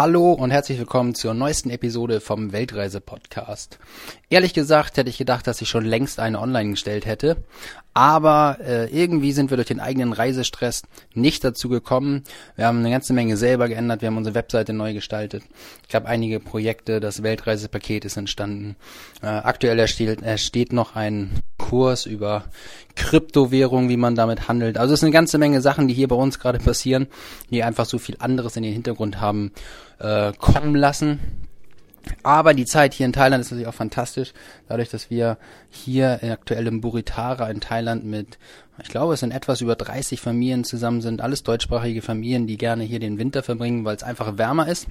Hallo und herzlich willkommen zur neuesten Episode vom Weltreise-Podcast. Ehrlich gesagt hätte ich gedacht, dass ich schon längst eine online gestellt hätte, aber äh, irgendwie sind wir durch den eigenen Reisestress nicht dazu gekommen. Wir haben eine ganze Menge selber geändert, wir haben unsere Webseite neu gestaltet. Ich habe einige Projekte, das Weltreisepaket ist entstanden. Äh, aktuell ersteht, ersteht noch ein Kurs über Kryptowährung, wie man damit handelt. Also es sind eine ganze Menge Sachen, die hier bei uns gerade passieren, die einfach so viel anderes in den Hintergrund haben äh, kommen lassen. Aber die Zeit hier in Thailand ist natürlich auch fantastisch, dadurch, dass wir hier aktuell im Buritara in Thailand mit, ich glaube, es sind etwas über 30 Familien zusammen sind, alles deutschsprachige Familien, die gerne hier den Winter verbringen, weil es einfach wärmer ist.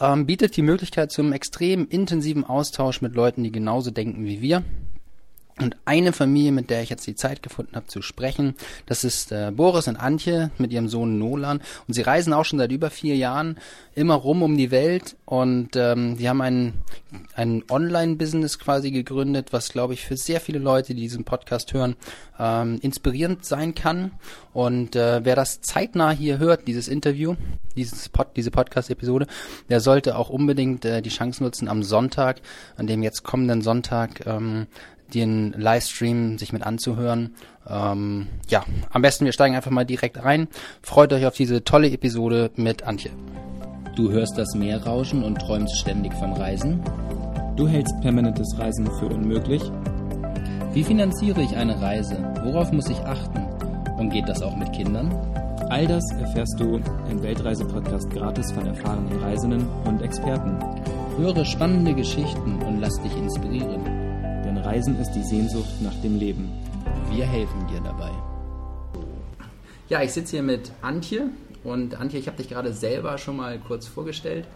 Ähm, bietet die Möglichkeit zum extrem intensiven Austausch mit Leuten, die genauso denken wie wir. Und eine Familie, mit der ich jetzt die Zeit gefunden habe zu sprechen, das ist äh, Boris und Antje mit ihrem Sohn Nolan. Und sie reisen auch schon seit über vier Jahren immer rum um die Welt und ähm, die haben ein, ein Online-Business quasi gegründet, was, glaube ich, für sehr viele Leute, die diesen Podcast hören, ähm, inspirierend sein kann. Und äh, wer das zeitnah hier hört, dieses Interview, dieses Pod, diese Podcast-Episode, der sollte auch unbedingt äh, die Chance nutzen, am Sonntag, an dem jetzt kommenden Sonntag, ähm, den Livestream sich mit anzuhören. Ähm, ja, am besten wir steigen einfach mal direkt rein. Freut euch auf diese tolle Episode mit Antje. Du hörst das Meer rauschen und träumst ständig vom Reisen? Du hältst permanentes Reisen für unmöglich? Wie finanziere ich eine Reise? Worauf muss ich achten? Und geht das auch mit Kindern? All das erfährst du im Weltreise-Podcast gratis von erfahrenen Reisenden und Experten. Höre spannende Geschichten und lass dich inspirieren. Reisen ist die Sehnsucht nach dem Leben. Wir helfen dir dabei. Ja, ich sitze hier mit Antje und Antje, ich habe dich gerade selber schon mal kurz vorgestellt,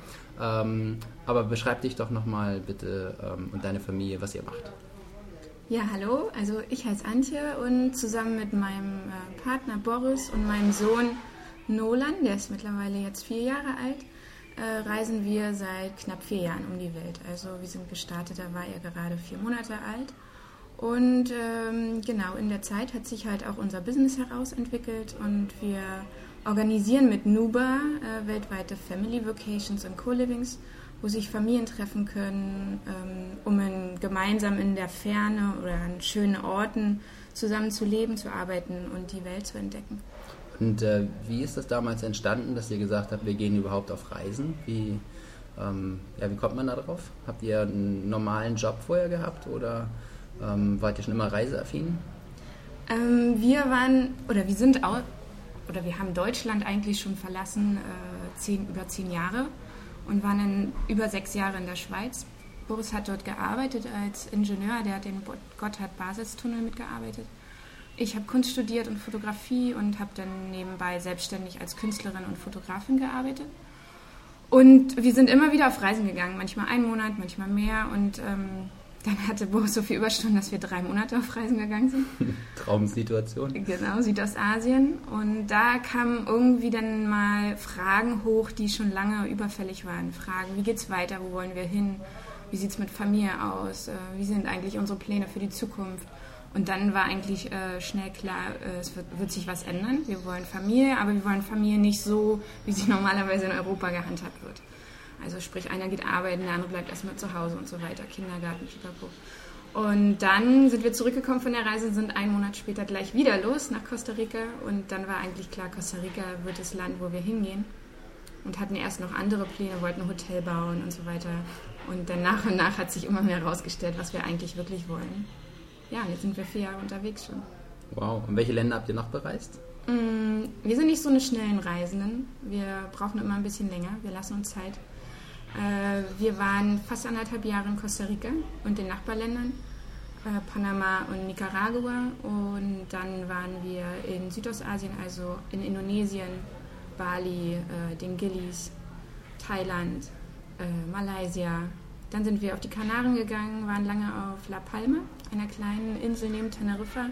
ähm, aber beschreib dich doch nochmal bitte ähm, und deine Familie, was ihr macht. Ja, hallo, also ich heiße Antje und zusammen mit meinem äh, Partner Boris und meinem Sohn Nolan, der ist mittlerweile jetzt vier Jahre alt, äh, reisen wir seit knapp vier Jahren um die Welt. Also wir sind gestartet, da war er gerade vier Monate alt. Und ähm, genau in der Zeit hat sich halt auch unser Business herausentwickelt und wir organisieren mit Nuba äh, weltweite Family Vocations und Co-Livings, wo sich Familien treffen können, ähm, um in, gemeinsam in der Ferne oder an schönen Orten zusammen zu leben, zu arbeiten und die Welt zu entdecken. Und äh, wie ist das damals entstanden, dass ihr gesagt habt, wir gehen überhaupt auf Reisen? Wie, ähm, ja, wie kommt man da drauf? Habt ihr einen normalen Job vorher gehabt oder ähm, wart ihr schon immer reiseaffin? Ähm, wir waren, oder wir sind auch, oder wir haben Deutschland eigentlich schon verlassen, äh, zehn, über zehn Jahre und waren in, über sechs Jahre in der Schweiz. Boris hat dort gearbeitet als Ingenieur, der hat den Gotthard-Basistunnel mitgearbeitet. Ich habe Kunst studiert und Fotografie und habe dann nebenbei selbstständig als Künstlerin und Fotografin gearbeitet. Und wir sind immer wieder auf Reisen gegangen, manchmal einen Monat, manchmal mehr. Und ähm, dann hatte Boris so viel Überstunden, dass wir drei Monate auf Reisen gegangen sind. Traumsituation. Genau, Südostasien. Und da kamen irgendwie dann mal Fragen hoch, die schon lange überfällig waren. Fragen, wie geht's weiter, wo wollen wir hin? Wie sieht es mit Familie aus? Äh, wie sind eigentlich unsere Pläne für die Zukunft? Und dann war eigentlich äh, schnell klar, äh, es wird, wird, sich was ändern. Wir wollen Familie, aber wir wollen Familie nicht so, wie sie normalerweise in Europa gehandhabt wird. Also sprich, einer geht arbeiten, der andere bleibt erstmal zu Hause und so weiter, Kindergarten, Pipapo. Und dann sind wir zurückgekommen von der Reise, sind einen Monat später gleich wieder los nach Costa Rica. Und dann war eigentlich klar, Costa Rica wird das Land, wo wir hingehen. Und hatten erst noch andere Pläne, wollten ein Hotel bauen und so weiter. Und dann nach und nach hat sich immer mehr herausgestellt, was wir eigentlich wirklich wollen ja, jetzt sind wir vier Jahre unterwegs schon. Wow. Und welche Länder habt ihr noch bereist? Mm, wir sind nicht so eine schnellen Reisenden. Wir brauchen immer ein bisschen länger. Wir lassen uns Zeit. Äh, wir waren fast anderthalb Jahre in Costa Rica und den Nachbarländern, äh, Panama und Nicaragua. Und dann waren wir in Südostasien, also in Indonesien, Bali, äh, den Gillis, Thailand, Malaysia. Dann sind wir auf die Kanaren gegangen, waren lange auf La Palma einer kleinen Insel neben Teneriffa.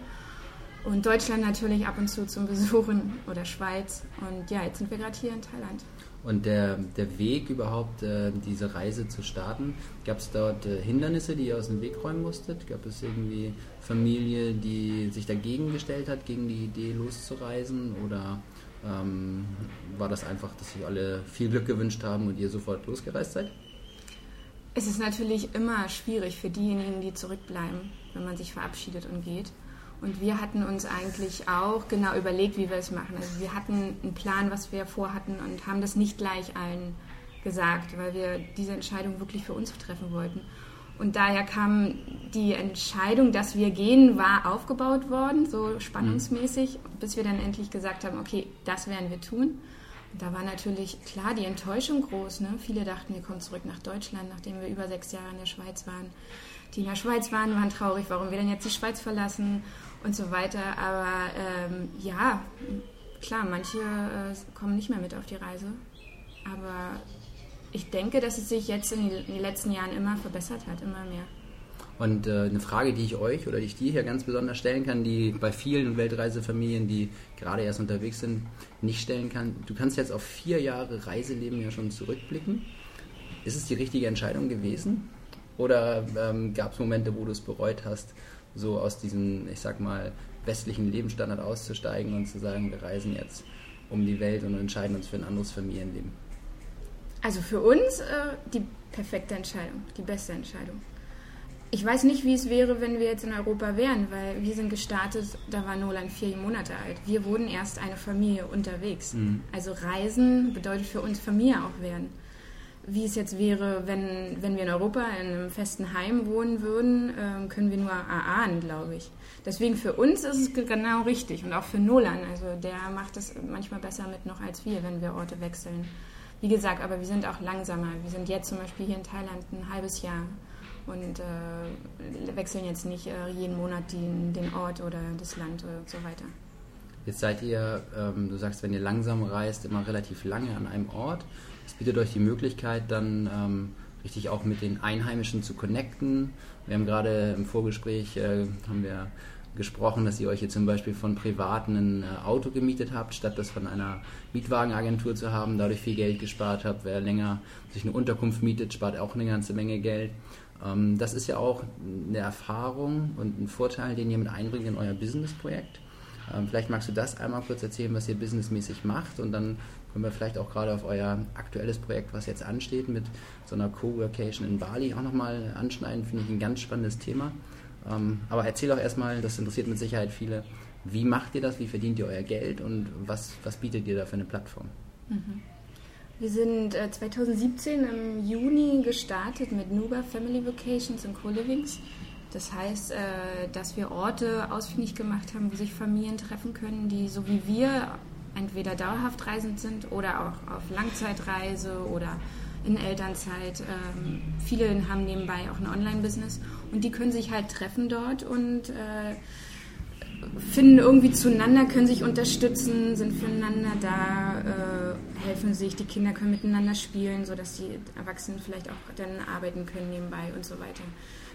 Und Deutschland natürlich ab und zu zum Besuchen oder Schweiz. Und ja, jetzt sind wir gerade hier in Thailand. Und der, der Weg überhaupt, äh, diese Reise zu starten, gab es dort äh, Hindernisse, die ihr aus dem Weg räumen musstet? Gab es irgendwie Familie, die sich dagegen gestellt hat, gegen die Idee loszureisen? Oder Ähm, war das einfach, dass sich alle viel Glück gewünscht haben und ihr sofort losgereist seid? Es ist natürlich immer schwierig für diejenigen, die zurückbleiben, wenn man sich verabschiedet und geht. Und wir hatten uns eigentlich auch genau überlegt, wie wir es machen. Also wir hatten einen Plan, was wir vorhatten und haben das nicht gleich allen gesagt, weil wir diese Entscheidung wirklich für uns treffen wollten. Und daher kam die Entscheidung, dass wir gehen, war aufgebaut worden, so spannungsmäßig, bis wir dann endlich gesagt haben, okay, das werden wir tun. Da war natürlich klar die Enttäuschung groß. Ne? Viele dachten, wir kommen zurück nach Deutschland, nachdem wir über sechs Jahre in der Schweiz waren. Die in der Schweiz waren, waren traurig, warum wir denn jetzt die Schweiz verlassen und so weiter. Aber ähm, ja, klar, manche äh, kommen nicht mehr mit auf die Reise. Aber ich denke, dass es sich jetzt in den letzten Jahren immer verbessert hat, immer mehr. Und äh, eine Frage, die ich euch oder die ich dir hier ganz besonders stellen kann, die bei vielen Weltreisefamilien, die gerade erst unterwegs sind, nicht stellen kann. Du kannst jetzt auf vier Jahre Reiseleben ja schon zurückblicken. Ist es die richtige Entscheidung gewesen? Oder ähm, gab es Momente, wo du es bereut hast, so aus diesem, ich sag mal, westlichen Lebensstandard auszusteigen und zu sagen, wir reisen jetzt um die Welt und entscheiden uns für ein anderes Familienleben? Also für uns äh, die perfekte Entscheidung, die beste Entscheidung. Ich weiß nicht, wie es wäre, wenn wir jetzt in Europa wären, weil wir sind gestartet, da war Nolan vier Monate alt. Wir wurden erst eine Familie unterwegs. Mhm. Also Reisen bedeutet für uns Familie auch werden. Wie es jetzt wäre, wenn, wenn wir in Europa in einem festen Heim wohnen würden, äh, können wir nur erahnen, glaube ich. Deswegen für uns ist es genau richtig und auch für Nolan. Also der macht es manchmal besser mit noch als wir, wenn wir Orte wechseln. Wie gesagt, aber wir sind auch langsamer. Wir sind jetzt zum Beispiel hier in Thailand ein halbes Jahr und äh, wechseln jetzt nicht äh, jeden Monat den, den, Ort oder das Land und so weiter. Jetzt seid ihr, ähm, du sagst, wenn ihr langsam reist, immer relativ lange an einem Ort. Es bietet euch die Möglichkeit, dann ähm, richtig auch mit den Einheimischen zu connecten. Wir haben gerade im Vorgespräch äh, haben wir gesprochen, dass ihr euch jetzt zum Beispiel von Privaten ein äh, Auto gemietet habt, statt das von einer Mietwagenagentur zu haben, dadurch viel Geld gespart habt. Wer länger sich eine Unterkunft mietet, spart auch eine ganze Menge Geld. Ähm, das ist ja auch eine Erfahrung und ein Vorteil, den ihr mit einbringt in euer Businessprojekt. Ähm, vielleicht magst du das einmal kurz erzählen, was ihr businessmäßig macht und dann können wir vielleicht auch gerade auf euer aktuelles Projekt, was jetzt ansteht, mit so einer Co-Workation in Bali auch nochmal anschneiden. Finde ich ein ganz spannendes Thema. Ähm, aber erzähl doch erstmal, das interessiert mit Sicherheit viele, wie macht ihr das, wie verdient ihr euer Geld und was, was bietet ihr da für eine Plattform? Mhm. Wir sind äh, 2017 im Juni gestartet mit Nuba Family Vacations und Co-Livings. Das heißt, äh, dass wir Orte ausfindig gemacht haben, wo sich Familien treffen können, die so wie wir entweder dauerhaft reisend sind oder auch auf Langzeitreise oder in Elternzeit. Ähm, viele haben nebenbei auch ein Online-Business und die können sich halt treffen dort und äh, finden irgendwie zueinander, können sich unterstützen, sind füreinander da, äh, helfen sich, die Kinder können miteinander spielen, sodass die Erwachsenen vielleicht auch dann arbeiten können nebenbei und so weiter.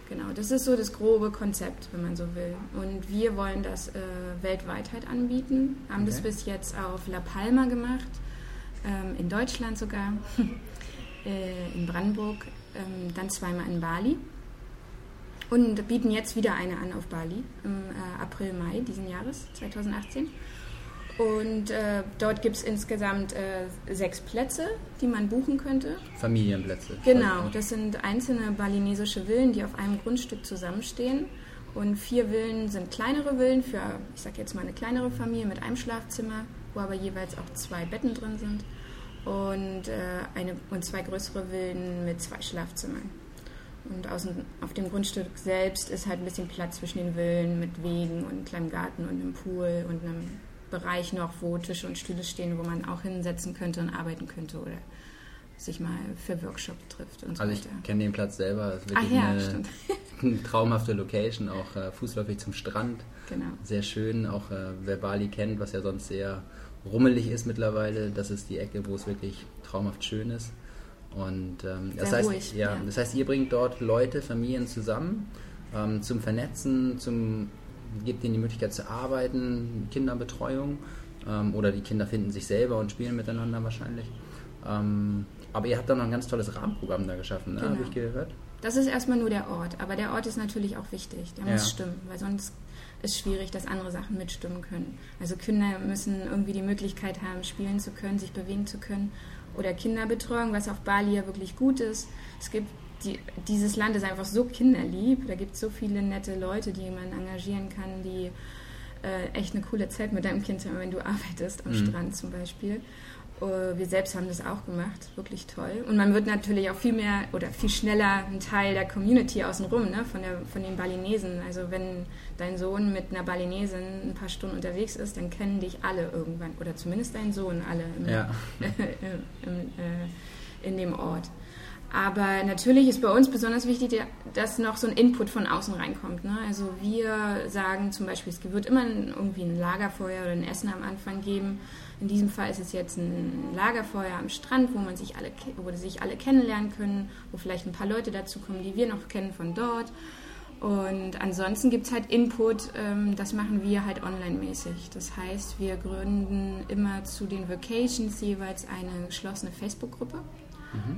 Genau, das ist so das grobe Konzept, wenn man so will. Und wir wollen das äh, weltweit halt anbieten, haben okay. das bis jetzt auf La Palma gemacht, ähm, in Deutschland sogar. äh, in Brandenburg, ähm, dann zweimal in Bali und bieten jetzt wieder eine an auf Bali im äh, April, Mai diesen Jahres, 2018. Und äh, dort gibt es insgesamt äh, sechs Plätze, die man buchen könnte. Familienplätze. Genau, das sind einzelne balinesische Villen, die auf einem Grundstück zusammenstehen. Und vier Villen sind kleinere Villen für, ich sag jetzt mal, eine kleinere Familie mit einem Schlafzimmer, wo aber jeweils auch zwei Betten drin sind und, äh, eine, und zwei größere Villen mit zwei Schlafzimmern. Und außen, auf dem Grundstück selbst ist halt ein bisschen Platz zwischen den Villen mit Wegen und einem kleinen Garten und einem Pool und einem Bereich noch, wo Tische und Stühle stehen, wo man auch hinsetzen könnte und arbeiten könnte oder sich mal für Workshop trifft und so Also ich kenne den Platz selber. Es ist wirklich ja, eine, eine, traumhafte Location, auch äh, fußläufig zum Strand. Genau. Sehr schön, auch äh, wer Bali kennt, was ja sonst sehr rummelig ist mittlerweile. Das ist die Ecke, wo es wirklich traumhaft schön ist. Und ähm, das, heißt, ruhig, ja, ja, das heißt, ihr bringt dort Leute, Familien zusammen ähm, zum Vernetzen, zum gebt ihnen die Möglichkeit zu arbeiten, Kinderbetreuung ähm, oder die Kinder finden sich selber und spielen miteinander wahrscheinlich. Ähm, aber ihr habt da noch ein ganz tolles Rahmenprogramm da geschaffen, ne? genau. habe ich gehört. Das ist erstmal nur der Ort, aber der Ort ist natürlich auch wichtig. Der Ja. muss stimmen, weil sonst ist schwierig, dass andere Sachen mitstimmen können. Also Kinder müssen irgendwie die Möglichkeit haben, spielen zu können, sich bewegen zu können. Oder Kinderbetreuung, was auf Bali ja wirklich gut ist. Es gibt die, dieses Land ist einfach so kinderlieb. Da gibt es so viele nette Leute, die man engagieren kann, die äh, echt eine coole Zeit mit deinem Kind haben, wenn du arbeitest am Mhm. Strand zum Beispiel. Äh, Wir selbst haben das auch gemacht, wirklich toll. Und man wird natürlich auch viel mehr oder viel schneller ein Teil der Community außenrum, ne? von, der, von den Balinesen. Also wenn dein Sohn mit einer Balinesin ein paar Stunden unterwegs ist, dann kennen dich alle irgendwann, oder zumindest dein Sohn alle im, Ja. im, äh, in dem Ort. Aber natürlich ist bei uns besonders wichtig, dass noch so ein Input von außen reinkommt. Ne? Also wir sagen zum Beispiel, es wird immer irgendwie ein Lagerfeuer oder ein Essen am Anfang geben. In diesem Fall ist es jetzt ein Lagerfeuer am Strand, wo man sich alle, wo sich alle kennenlernen können, wo vielleicht ein paar Leute dazu kommen, die wir noch kennen von dort. Und ansonsten gibt es halt Input, ähm, das machen wir halt online-mäßig. Das heißt, wir gründen immer zu den Vacations jeweils eine geschlossene Facebook-Gruppe,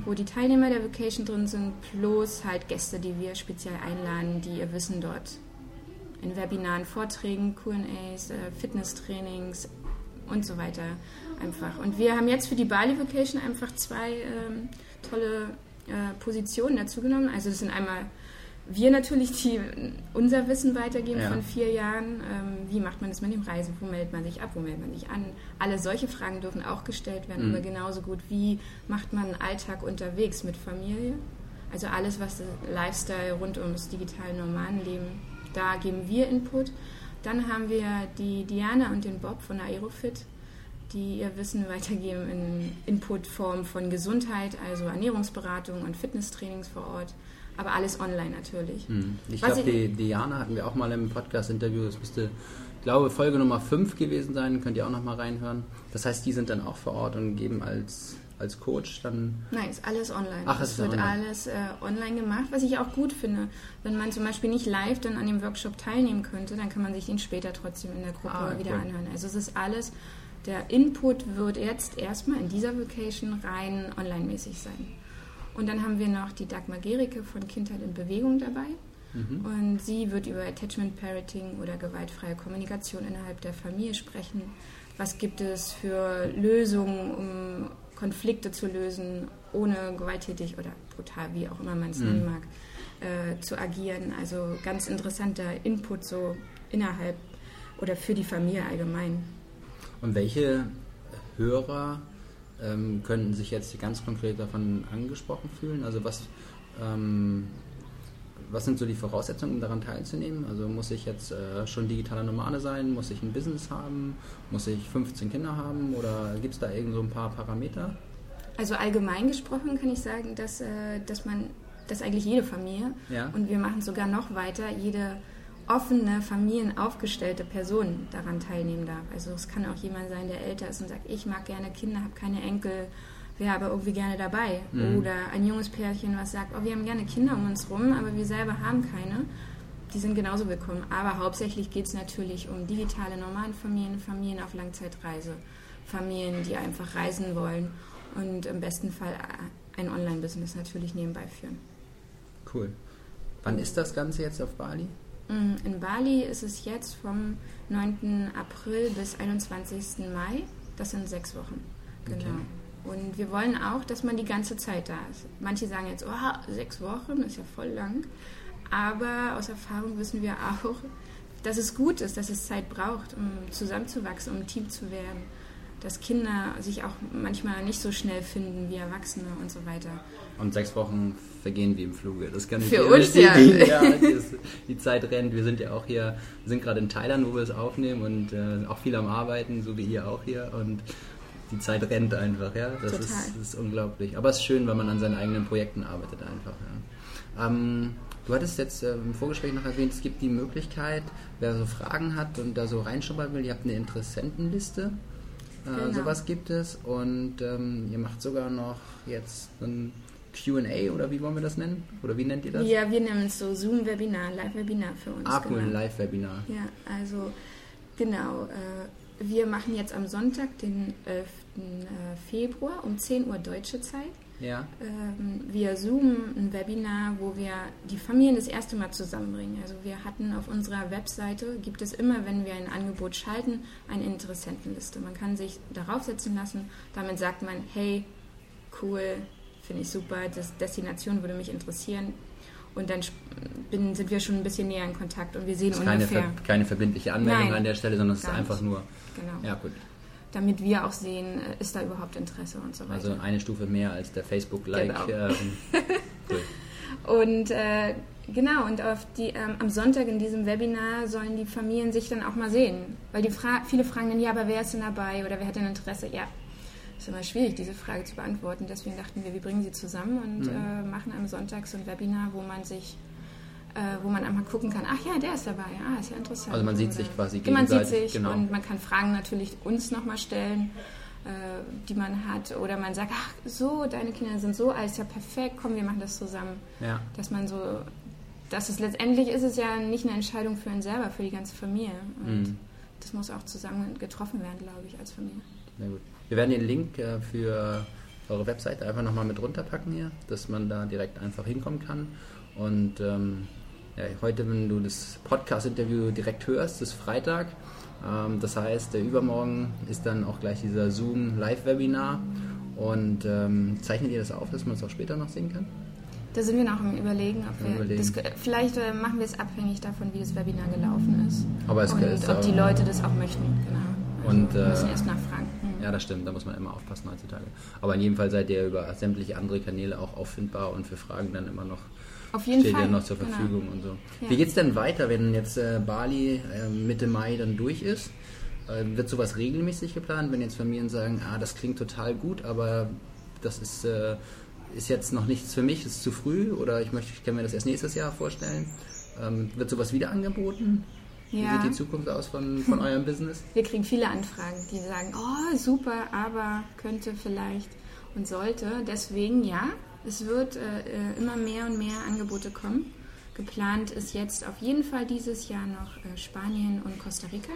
wo die Teilnehmer der Vacation drin sind, plus halt Gäste, die wir speziell einladen, die ihr Wissen dort in Webinaren, Vorträgen, QAs, äh, Fitnesstrainings und so weiter einfach. Und wir haben jetzt für die Bali Vacation einfach zwei ähm, tolle äh, Positionen dazu genommen. Also das sind einmal wir natürlich, die unser Wissen weitergeben Ja. von vier Jahren. Ähm, wie macht man das mit dem Reisen? Wo meldet man sich ab? Wo meldet man sich an? Alle solche Fragen dürfen auch gestellt werden, Mhm. aber genauso gut, wie macht man einen Alltag unterwegs mit Familie? Also alles, was Lifestyle rund ums digitale Nomadenleben, da geben wir Input. Dann haben wir die Diana und den Bob von Aerofit, die ihr Wissen weitergeben in Inputform von Gesundheit, also Ernährungsberatung und Fitnesstrainings vor Ort, aber alles online natürlich. Hm. Ich glaube, die Diana hatten wir auch mal im Podcast-Interview. Das müsste, ich glaube, Folge Nummer 5 gewesen sein. Könnt ihr auch noch mal reinhören. Das heißt, die sind dann auch vor Ort und geben als, als Coach dann. Nein, ist alles online. Ach, es wird online. alles äh, online gemacht, was ich auch gut finde. Wenn man zum Beispiel nicht live dann an dem Workshop teilnehmen könnte, dann kann man sich den später trotzdem in der Gruppe Ah, wieder cool. anhören. Also es ist alles, der Input wird jetzt erstmal in dieser Vacation rein online-mäßig sein. Und dann haben wir noch die Dagmar Gericke von Kindheit in Bewegung dabei. Mhm. Und sie wird über Attachment Parenting oder gewaltfreie Kommunikation innerhalb der Familie sprechen. Was gibt es für Lösungen, um Konflikte zu lösen, ohne gewalttätig oder brutal, wie auch immer man es Mhm. nennen mag, äh, zu agieren. Also ganz interessanter Input so innerhalb oder für die Familie allgemein. Und welche Hörer ähm, könnten sich jetzt ganz konkret davon angesprochen fühlen? Also was, ähm, was sind so die Voraussetzungen, um daran teilzunehmen? Also muss ich jetzt äh, schon digitaler Nomade sein? Muss ich ein Business haben? Muss ich 15 Kinder haben? Oder gibt es da irgend so ein paar Parameter? Also allgemein gesprochen kann ich sagen, dass, äh, dass man, dass eigentlich jede Familie Ja. und wir machen sogar noch weiter, jede offene, familienaufgestellte Person daran teilnehmen darf. Also es kann auch jemand sein, der älter ist und sagt, ich mag gerne Kinder, habe keine Enkel, wäre aber irgendwie gerne dabei. Mhm. Oder ein junges Pärchen, was sagt, oh, wir haben gerne Kinder um uns rum, aber wir selber haben keine. Die sind genauso willkommen. Aber hauptsächlich geht es natürlich um digitale Nomadenfamilien, Familien auf Langzeitreise, Familien, die einfach reisen wollen und im besten Fall ein Online-Business natürlich nebenbei führen. Cool. Wann ist das Ganze jetzt auf Bali? Mm, In Bali ist es jetzt vom 9. April bis 21. Mai. Das sind sechs Wochen. Genau. Okay. Und wir wollen auch, dass man die ganze Zeit da ist. Manche sagen jetzt, oh, sechs Wochen ist ja voll lang. Aber aus Erfahrung wissen wir auch, dass es gut ist, dass es Zeit braucht, um zusammenzuwachsen, um ein Team zu werden. Dass Kinder sich auch manchmal nicht so schnell finden wie Erwachsene und so weiter. Und sechs Wochen vergehen wie im Fluge. Das kann ich Für uns, ja. ja die, Zeit rennt. Wir sind ja auch hier, sind gerade in Thailand, wo wir es aufnehmen und äh, auch viel am Arbeiten, so wie ihr auch hier. Und die Zeit rennt einfach, ja. Das Total. ist, das ist unglaublich. Aber es ist schön, wenn man an seinen eigenen Projekten arbeitet einfach. Ja. Ähm, du hattest jetzt äh, im Vorgespräch noch erwähnt, es gibt die Möglichkeit, wer so Fragen hat und da so reinschauen will, ihr habt eine Interessentenliste. Äh, Genau. Sowas gibt es und ähm, ihr macht sogar noch jetzt ein QA oder wie wollen wir das nennen? Oder wie nennt ihr das? Ja, wir nennen es so Zoom-Webinar, Live-Webinar für uns. Ah, cool, genau. Live-Webinar. Ja, also genau. Äh, wir machen jetzt am Sonntag, den äh, Februar um 10 Uhr deutsche Zeit Ja. ähm, via Zoom ein Webinar, wo wir die Familien das erste Mal zusammenbringen. Also wir hatten auf unserer Webseite, gibt es immer, wenn wir ein Angebot schalten, eine Interessentenliste. Man kann sich darauf setzen lassen. Damit sagt man, hey, cool, finde ich super, das Destination würde mich interessieren. Und dann bin, sind wir schon ein bisschen näher in Kontakt und wir sehen Das ist keine, ungefähr, ver keine verbindliche Anmeldung Nein, an der Stelle, sondern es ist einfach nicht. nur, genau, ja gut, damit wir auch sehen, äh, ist da überhaupt Interesse und so weiter. also eine Stufe mehr als der Facebook-Like. Genau. Ähm, cool. Und äh, genau, und die, ähm, am Sonntag in diesem Webinar sollen die Familien sich dann auch mal sehen. Weil die Fra viele fragen dann, ja, aber wer ist denn dabei oder wer hat denn Interesse? Ja, ist immer schwierig, diese Frage zu beantworten. Deswegen dachten wir, wir bringen sie zusammen und Mhm. äh, machen am Sonntag so ein Webinar, wo man sich äh, wo man einmal gucken kann, ach ja, der ist dabei, ah, ist ja interessant. Also man sieht sich quasi Man sieht gegenseitig, sich genau. und man kann Fragen natürlich uns nochmal stellen, äh, die man hat. Oder man sagt, ach so, deine Kinder sind so alt, ist ja perfekt, komm, wir machen das zusammen Ja. dass man so, dass es letztendlich ist es ja nicht eine Entscheidung für einen selber, für die ganze Familie. Und Mhm. das muss auch zusammen getroffen werden, glaube ich, als Familie. Sehr gut. Wir werden den Link äh, für eure Webseite einfach nochmal mit runterpacken hier, dass man da direkt einfach hinkommen kann. Und ähm, heute, wenn du das Podcast-Interview direkt hörst, ist Freitag. Ähm, das heißt, der Übermorgen ist dann auch gleich dieser Zoom-Live-Webinar. Und ähm, zeichnet ihr das auf, dass man es auch später noch sehen kann? Da sind wir noch am Überlegen, ob wir Überlegen. Das, vielleicht äh, machen wir es abhängig davon, wie das Webinar gelaufen ist. Aber es und ist ob die Leute das auch möchten, genau. Und, wir äh, müssen erst nachfragen. Mhm. Ja, das stimmt, da muss man immer aufpassen heutzutage. Aber in jedem Fall seid ihr über sämtliche andere Kanäle auch auffindbar und für Fragen dann immer noch Auf jeden steht Fall. ja noch zur genau. Verfügung und so. Ja. Wie geht's denn weiter, wenn jetzt äh, Bali äh, Mitte Mai dann durch ist? Äh, wird sowas regelmäßig geplant, wenn jetzt Familien sagen, ah, das klingt total gut, aber das ist, äh, ist jetzt noch nichts für mich, ist zu früh oder ich möchte, ich kann mir das erst nächstes Jahr vorstellen. Ähm, wird sowas wieder angeboten? Wie Ja. sieht die Zukunft aus von, von eurem Business? Wir kriegen viele Anfragen, die sagen, oh super, aber könnte vielleicht und sollte. Deswegen ja, es wird äh, immer mehr und mehr Angebote kommen. Geplant ist jetzt auf jeden Fall dieses Jahr noch äh, Spanien und Costa Rica.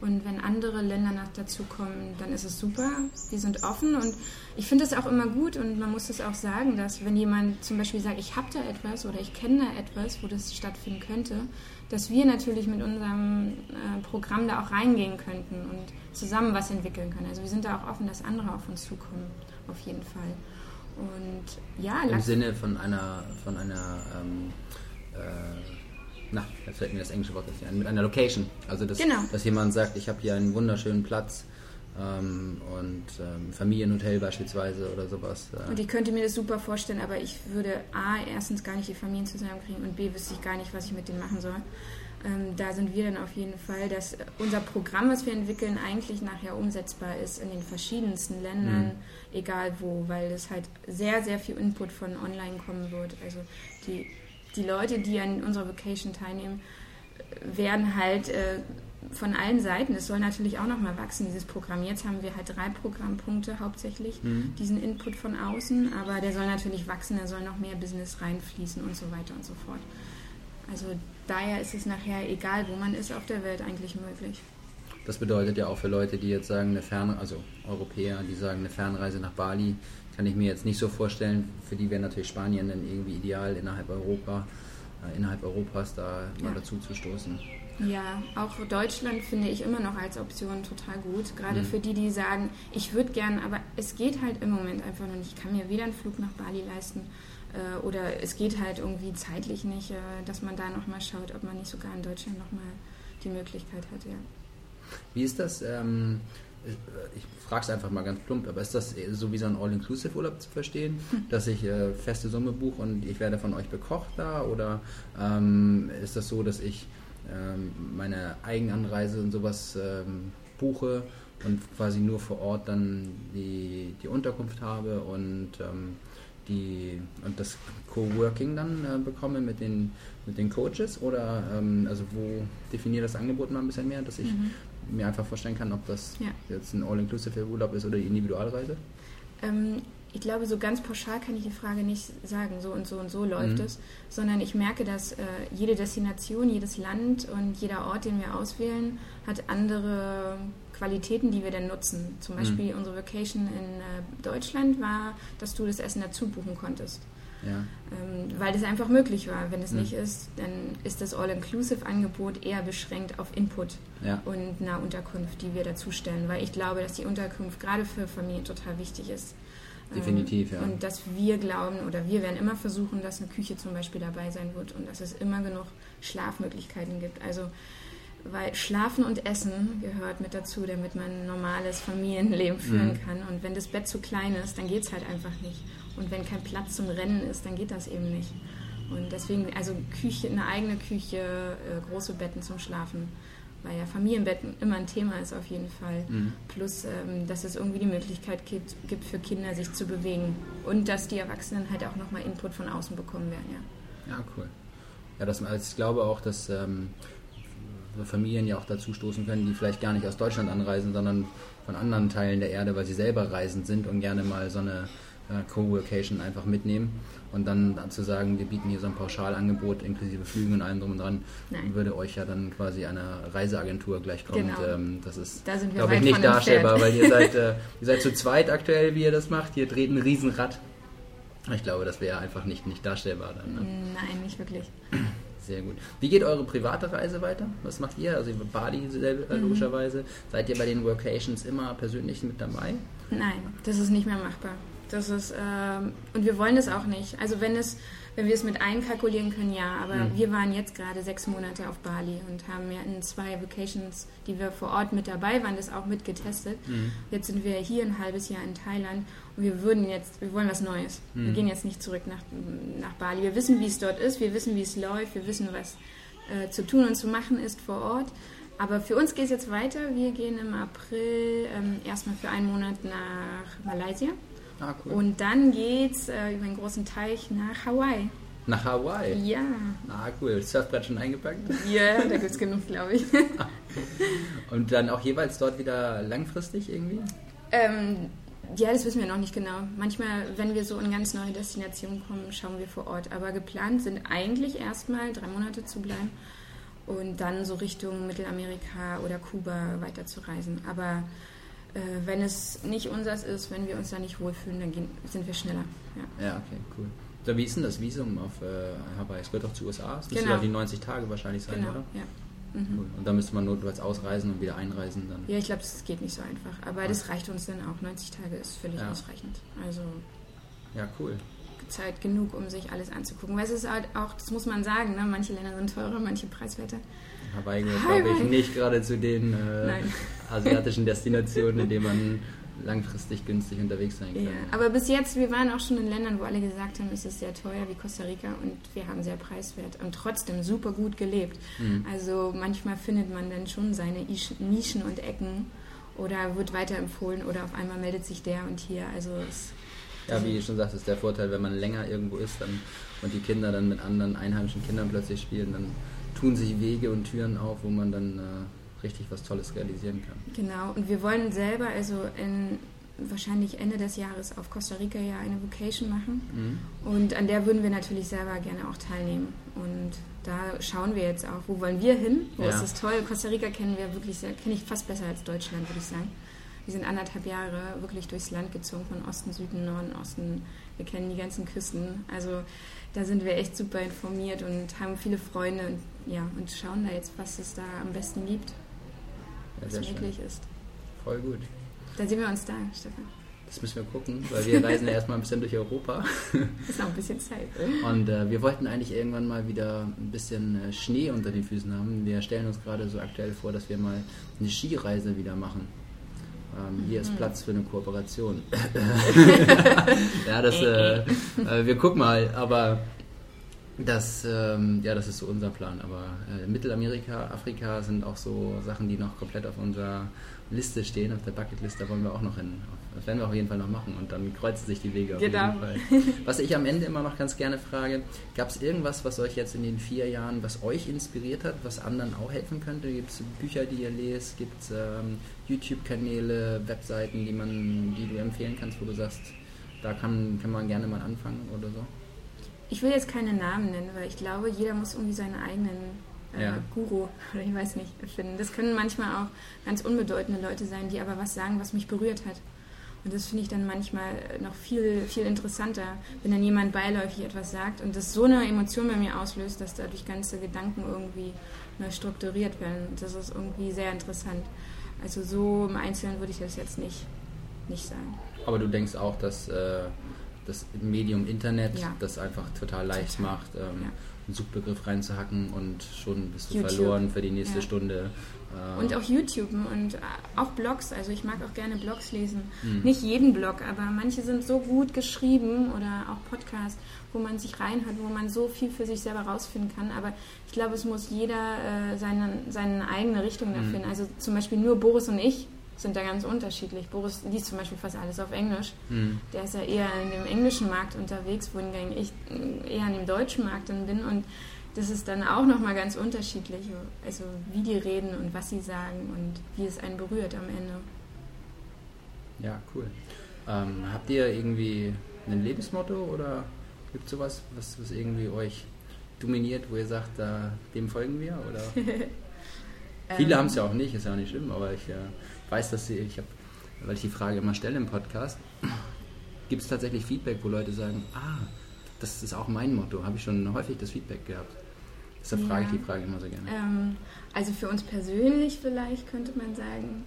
Und wenn andere Länder noch dazu kommen, dann ist es super. Wir sind offen und ich finde es auch immer gut und man muss es auch sagen, dass wenn jemand zum Beispiel sagt, ich habe da etwas oder ich kenne da etwas, wo das stattfinden könnte, dass wir natürlich mit unserem äh, Programm da auch reingehen könnten und zusammen was entwickeln können. Also wir sind da auch offen, dass andere auf uns zukommen, auf jeden Fall. Und ja, Im Sinne von einer, von einer, ähm, äh, na, jetzt fällt mir das englische Wort nicht ein, mit einer Location. Also, dass, Genau. dass jemand sagt, ich habe hier einen wunderschönen Platz ähm, und ähm, Familienhotel beispielsweise oder sowas. Äh, Und ich könnte mir das super vorstellen, aber ich würde A, erstens gar nicht die Familien zusammenkriegen und B, wüsste ich gar nicht, was ich mit denen machen soll. Ähm, da sind wir dann auf jeden Fall, dass unser Programm, was wir entwickeln, eigentlich nachher umsetzbar ist in den verschiedensten Ländern, egal wo, weil es halt sehr, sehr viel Input von online kommen wird. Also die, die Leute, die an unserer Vacation teilnehmen, werden halt äh, von allen Seiten, es soll natürlich auch nochmal wachsen, dieses Programm. Jetzt haben wir halt drei Programmpunkte hauptsächlich, Mhm. diesen Input von außen, aber der soll natürlich wachsen, da soll noch mehr Business reinfließen und so weiter und so fort. Also daher ist es nachher, egal wo man ist auf der Welt, eigentlich möglich. Das bedeutet ja auch für Leute, die jetzt sagen, eine Ferne, also Europäer, die sagen, eine Fernreise nach Bali, kann ich mir jetzt nicht so vorstellen. Für die wäre natürlich Spanien dann irgendwie ideal innerhalb Europa, äh, innerhalb Europas da mal Ja. dazu zu stoßen. Ja, auch Deutschland finde ich immer noch als Option total gut. Gerade Mhm. für die, die sagen, ich würde gern, aber es geht halt im Moment einfach noch nicht. Ich kann mir weder einen Flug nach Bali leisten äh, oder es geht halt irgendwie zeitlich nicht, äh, dass man da nochmal schaut, ob man nicht sogar in Deutschland nochmal die Möglichkeit hat, ja. Wie ist das? Ähm, ich frage es einfach mal ganz plump, aber ist das so wie so ein All-Inclusive-Urlaub zu verstehen, dass ich äh, feste Summe buche und ich werde von euch bekocht da? Oder ähm, ist das so, dass ich ähm, meine Eigenanreise und sowas ähm, buche und quasi nur vor Ort dann die, die Unterkunft habe und ähm, die und das Coworking dann äh, bekomme mit den mit den Coaches oder ähm, also wo definiert das Angebot mal ein bisschen mehr, dass ich mir einfach vorstellen kann, ob das Ja. jetzt ein All-Inclusive Urlaub ist oder die Individualreise. Ähm, ich glaube, so ganz pauschal kann ich die Frage nicht sagen, so und so und so läuft Mhm. es, sondern ich merke, dass äh, jede Destination, jedes Land und jeder Ort, den wir auswählen, hat andere Qualitäten, die wir denn nutzen. Zum Beispiel Mhm. unsere Vacation in äh, Deutschland war, dass du das Essen dazu buchen konntest. Ja. Ähm, weil das einfach möglich war. Wenn es Mhm. nicht ist, dann ist das All-Inclusive-Angebot eher beschränkt auf Input Ja. und eine Unterkunft, die wir dazustellen. Weil ich glaube, dass die Unterkunft gerade für Familien total wichtig ist. Ähm, Definitiv, ja. Und dass wir glauben oder wir werden immer versuchen, dass eine Küche zum Beispiel dabei sein wird und dass es immer genug Schlafmöglichkeiten gibt. Also weil Schlafen und Essen gehört mit dazu, damit man ein normales Familienleben führen Mhm. kann. Und wenn das Bett zu klein ist, dann geht es halt einfach nicht. Und wenn kein Platz zum Rennen ist, dann geht das eben nicht. Und deswegen, also Küche, eine eigene Küche, äh, große Betten zum Schlafen, weil ja Familienbetten immer ein Thema ist auf jeden Fall. Mhm. Plus, ähm, dass es irgendwie die Möglichkeit gibt, gibt für Kinder, sich zu bewegen. Und dass die Erwachsenen halt auch nochmal Input von außen bekommen werden, ja. Ja, cool. Ja, das, also ich glaube auch, dass ähm, Familien ja auch dazu stoßen können, die vielleicht gar nicht aus Deutschland anreisen, sondern von anderen Teilen der Erde, weil sie selber reisend sind und gerne mal so eine äh, Co-Workation einfach mitnehmen und dann zu sagen, wir bieten hier so ein Pauschalangebot inklusive Flügen und allem drum und dran, Nein. würde euch ja dann quasi eine Reiseagentur gleichkommen. Genau. Ähm, das ist, Da glaube ich, nicht darstellbar, weil ihr seid, äh, ihr seid zu zweit aktuell, wie ihr das macht. Ihr dreht ein Riesenrad. Ich glaube, das wäre einfach nicht, nicht darstellbar dann. Ne? Nein, nicht wirklich. Sehr gut. Wie geht eure private Reise weiter? Was macht ihr? Also Bali äh, Mhm. logischerweise. Seid ihr bei den Workations immer persönlich mit dabei? Nein, das ist nicht mehr machbar. Das ist, ähm, und wir wollen das auch nicht. Also wenn es, wenn wir es mit einkalkulieren können, ja, aber Mhm. wir waren jetzt gerade sechs Monate auf Bali und haben ja in zwei Vacations, die wir vor Ort mit dabei waren, das auch mit getestet. Mhm. Jetzt sind wir hier ein halbes Jahr in Thailand und wir würden jetzt, wir wollen was Neues. Wir Mhm. gehen jetzt nicht zurück nach, nach Bali. Wir wissen, wie es dort ist, wir wissen, wie es läuft, wir wissen, was äh, zu tun und zu machen ist vor Ort. Aber für uns geht es jetzt weiter. Wir gehen im April ähm, erstmal für einen Monat nach Malaysia. Ah, cool. Und dann geht's äh, über einen großen Teich nach Hawaii. Nach Hawaii? Ja, Ah, cool. Surfbrett schon eingepackt? ja, da gibt es genug, glaube ich. Und dann auch jeweils dort wieder langfristig irgendwie? ähm, ja, das wissen wir noch nicht genau. Manchmal, wenn wir so in ganz neue Destinationen kommen, schauen wir vor Ort. Aber geplant sind eigentlich erstmal drei Monate zu bleiben und dann so Richtung Mittelamerika oder Kuba weiter zu reisen. Aber wenn es nicht unseres ist, wenn wir uns da nicht wohlfühlen, dann gehen, sind wir schneller. Ja. Ja, okay, cool. So, wie ist denn das Visum auf äh, Hawaii? Es gehört doch zu USA. Es müsste Genau. doch die 90 Tage wahrscheinlich sein, Genau, oder? ja. Mhm. Cool. Und dann müsste man notfalls ausreisen und wieder einreisen dann. Ja, ich glaube, das geht nicht so einfach. Aber das reicht uns dann auch. 90 Tage ist völlig Ja. ausreichend. Also Ja, cool. Zeit genug, um sich alles anzugucken. Weil es ist halt auch, das muss man sagen, ne? manche Länder sind teurer, manche preiswerter. Hawaii gehört, glaube ich, nicht gerade zu den äh, asiatischen Destinationen, in denen man langfristig günstig unterwegs sein kann. Ja. Aber bis jetzt, wir waren auch schon in Ländern, wo alle gesagt haben, es ist sehr teuer, wie Costa Rica, und wir haben sehr preiswert und trotzdem super gut gelebt. Mhm. Also manchmal findet man dann schon seine Isch- Nischen und Ecken oder wird weiterempfohlen oder auf einmal meldet sich der und hier. Also es Ja, wie ich schon sagte, ist der Vorteil, wenn man länger irgendwo ist dann, und die Kinder dann mit anderen einheimischen Kindern plötzlich spielen, dann tun sich Wege und Türen auf, wo man dann äh, richtig was Tolles realisieren kann. Genau, und wir wollen selber also in, wahrscheinlich Ende des Jahres auf Costa Rica ja eine Vocation machen. Mhm. Und an der würden wir natürlich selber gerne auch teilnehmen. Und da schauen wir jetzt auch, wo wollen wir hin? Wo Ja. ist das toll? Costa Rica kennen wir wirklich sehr, kenne ich fast besser als Deutschland, würde ich sagen. Wir sind anderthalb Jahre wirklich durchs Land gezogen, von Osten, Süden, Norden, Osten. Wir kennen die ganzen Küsten. Also da sind wir echt super informiert und haben viele Freunde und, ja, und schauen da jetzt, was es da am besten gibt, Ja, was sehr schön. möglich ist. Voll gut. Da sehen wir uns da, Stefan. Das müssen wir gucken, weil wir reisen ja erstmal ein bisschen durch Europa. Ist noch ein bisschen Zeit. Und äh, wir wollten eigentlich irgendwann mal wieder ein bisschen äh, Schnee unter den Füßen haben. Wir stellen uns gerade so aktuell vor, dass wir mal eine Skireise wieder machen. Ähm, hier Mhm. ist Platz für eine Kooperation. ja, das, äh, äh, wir gucken mal, aber das, ähm, ja, das ist so unser Plan. Aber äh, Mittelamerika, Afrika sind auch so Sachen, die noch komplett auf unserer Liste stehen, auf der Bucketlist. Da wollen wir auch noch hin. Das werden wir auf jeden Fall noch machen und dann kreuzen sich die Wege auf Genau. jeden Fall. Was ich am Ende immer noch ganz gerne frage, gab es irgendwas, was euch jetzt in den vier Jahren, was euch inspiriert hat, was anderen auch helfen könnte? Gibt es Bücher, die ihr lest? Gibt es ähm, YouTube-Kanäle, Webseiten, die, man, die du empfehlen kannst, wo du sagst, da kann, kann man gerne mal anfangen oder so? Ich will jetzt keine Namen nennen, weil ich glaube, jeder muss irgendwie seinen eigenen äh, Ja. Guru oder ich weiß nicht finden. Das können manchmal auch ganz unbedeutende Leute sein, die aber was sagen, was mich berührt hat. Und das finde ich dann manchmal noch viel, viel interessanter, wenn dann jemand beiläufig etwas sagt und das so eine Emotion bei mir auslöst, dass dadurch ganze Gedanken irgendwie neu strukturiert werden. Das ist irgendwie sehr interessant. Also so im Einzelnen würde ich das jetzt nicht, nicht sagen. Aber du denkst auch, dass äh, das Medium Internet Ja. das einfach total leicht Total. macht, ähm, Ja. einen Suchbegriff reinzuhacken und schon bist du YouTube. verloren für die nächste Ja. Stunde. Äh, Und auch YouTube und äh, auch Blogs. Also ich mag auch gerne Blogs lesen. Mhm. Nicht jeden Blog, aber manche sind so gut geschrieben oder auch Podcasts, wo man sich reinhört, wo man so viel für sich selber rausfinden kann. Aber ich glaube, es muss jeder äh, seine, seine eigene Richtung da Mhm. finden. Also zum Beispiel nur Boris und ich sind da ganz unterschiedlich. Boris liest zum Beispiel fast alles auf Englisch. Mhm. Der ist ja eher in dem englischen Markt unterwegs, wohingegen ich eher an dem deutschen Markt dann bin. Und das ist dann auch nochmal ganz unterschiedlich. Also wie die reden und was sie sagen und wie es einen berührt am Ende. Ja, cool. Ähm, habt ihr irgendwie ein Lebensmotto oder gibt es sowas, was, was irgendwie euch dominiert, wo ihr sagt, da, dem folgen wir? Oder? Viele Ähm, haben es ja auch nicht, ist ja auch nicht schlimm, aber ich äh, weiß, dass sie, ich habe, weil ich die Frage immer stelle im Podcast, gibt es tatsächlich Feedback, wo Leute sagen, ah, das ist auch mein Motto, habe ich schon häufig das Feedback gehabt. Deshalb Ja. frage ich die Frage immer so gerne. Ähm, also für uns persönlich vielleicht könnte man sagen,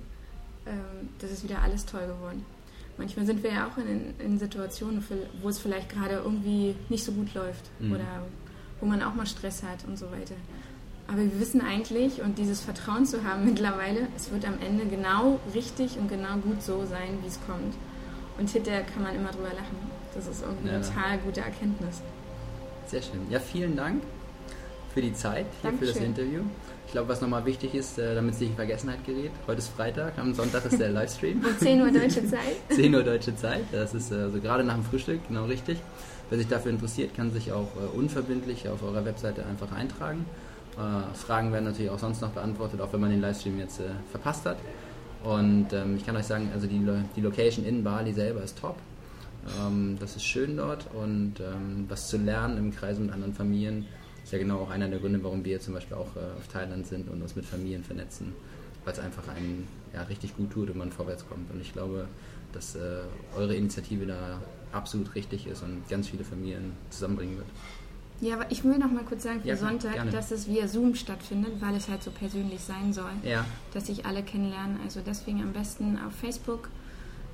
ähm, das ist wieder alles toll geworden. Manchmal sind wir ja auch in, in Situationen, wo es vielleicht gerade irgendwie nicht so gut läuft Mhm. oder wo man auch mal Stress hat und so weiter. Aber wir wissen eigentlich und dieses Vertrauen zu haben mittlerweile, es wird am Ende genau richtig und genau gut so sein, wie es kommt. Und hinterher kann man immer drüber lachen. Das ist irgendwie Ja. eine total gute Erkenntnis. Sehr schön. Ja, vielen Dank für die Zeit hier für das. Interview. Ich glaube, was nochmal wichtig ist, äh, damit es nicht in Vergessenheit gerät, heute ist Freitag, am Sonntag ist der Livestream. Um 10 Uhr deutsche Zeit. 10 Uhr deutsche Zeit. Das ist äh, also gerade nach dem Frühstück, genau richtig. Wer sich dafür interessiert, kann sich auch äh, unverbindlich auf eurer Webseite einfach eintragen. Äh, Fragen werden natürlich auch sonst noch beantwortet, auch wenn man den Livestream jetzt äh, verpasst hat. Und ähm, ich kann euch sagen, also die, die Location in Bali selber ist top. Ähm, das ist schön dort und ähm, was zu lernen im Kreis mit anderen Familien ist ja genau auch einer der Gründe, warum wir zum Beispiel auch äh, auf Thailand sind und uns mit Familien vernetzen, weil es einfach einem ja, richtig gut tut und man vorwärts kommt. Und ich glaube, dass äh, eure Initiative da absolut richtig ist und ganz viele Familien zusammenbringen wird. Ja, aber ich will noch mal kurz sagen für Ja, Sonntag, gerne. dass es via Zoom stattfindet, weil es halt so persönlich sein soll, Ja, dass sich alle kennenlernen. Also deswegen am besten auf Facebook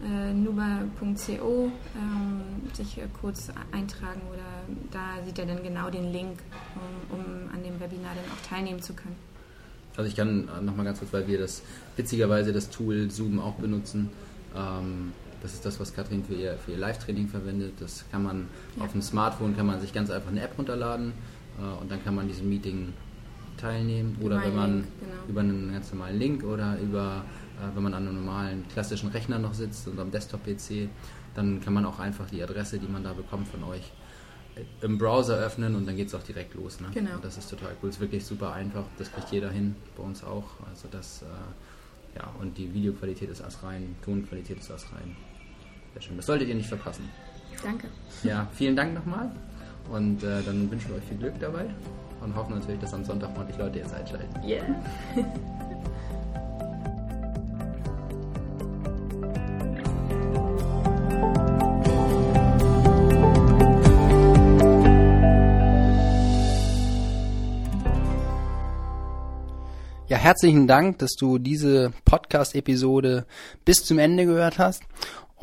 äh, nuba.co ähm, sich äh, kurz eintragen oder da sieht er dann genau den Link, um, um an dem Webinar dann auch teilnehmen zu können. Also ich kann nochmal ganz kurz, weil wir das witzigerweise das Tool Zoom auch benutzen. Ähm, das ist das, was Katrin für ihr, für ihr Live-Training verwendet. Das kann man Ja. auf dem Smartphone kann man sich ganz einfach eine App runterladen äh, und dann kann man diesem Meeting teilnehmen. Oder Über wenn man Link, genau. über einen ganz normalen Link oder über äh, wenn man an einem normalen klassischen Rechner noch sitzt und am Desktop-PC, dann kann man auch einfach die Adresse, die man da bekommt von euch, äh, im Browser öffnen und dann geht es auch direkt los. Ne? Genau. Und das ist total cool. Ist wirklich super einfach. Das kriegt jeder hin, bei uns auch. Also das, äh, ja, und die Videoqualität ist astrein, Tonqualität ist astrein. Sehr schön. Das solltet ihr nicht verpassen. Danke. Ja, vielen Dank nochmal. Und äh, dann wünschen wir euch viel Glück dabei und hoffen natürlich, dass am Sonntag ordentlich Leute jetzt einschalten. Yeah. Ja, herzlichen Dank, dass du diese Podcast-Episode bis zum Ende gehört hast.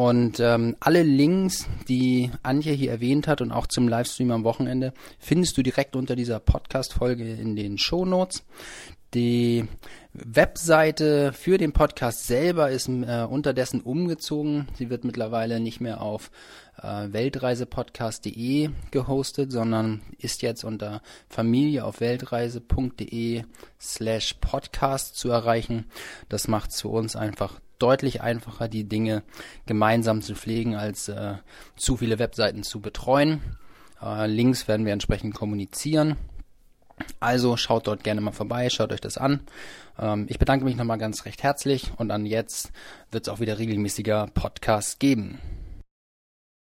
Und ähm, alle Links, die Antje hier erwähnt hat und auch zum Livestream am Wochenende, findest du direkt unter dieser Podcast-Folge in den Show Notes. Die Webseite für den Podcast selber ist äh, unterdessen umgezogen. Sie wird mittlerweile nicht mehr auf äh, weltreisepodcast.de gehostet, sondern ist jetzt unter Familie auf weltreise.de slash podcast zu erreichen. Das macht es für uns einfach deutlich einfacher, die Dinge gemeinsam zu pflegen, als äh, zu viele Webseiten zu betreuen. Äh, Links werden wir entsprechend kommunizieren. Also schaut dort gerne mal vorbei, schaut euch das an. Ähm, ich bedanke mich nochmal ganz recht herzlich und dann jetzt wird es auch wieder regelmäßiger Podcasts geben.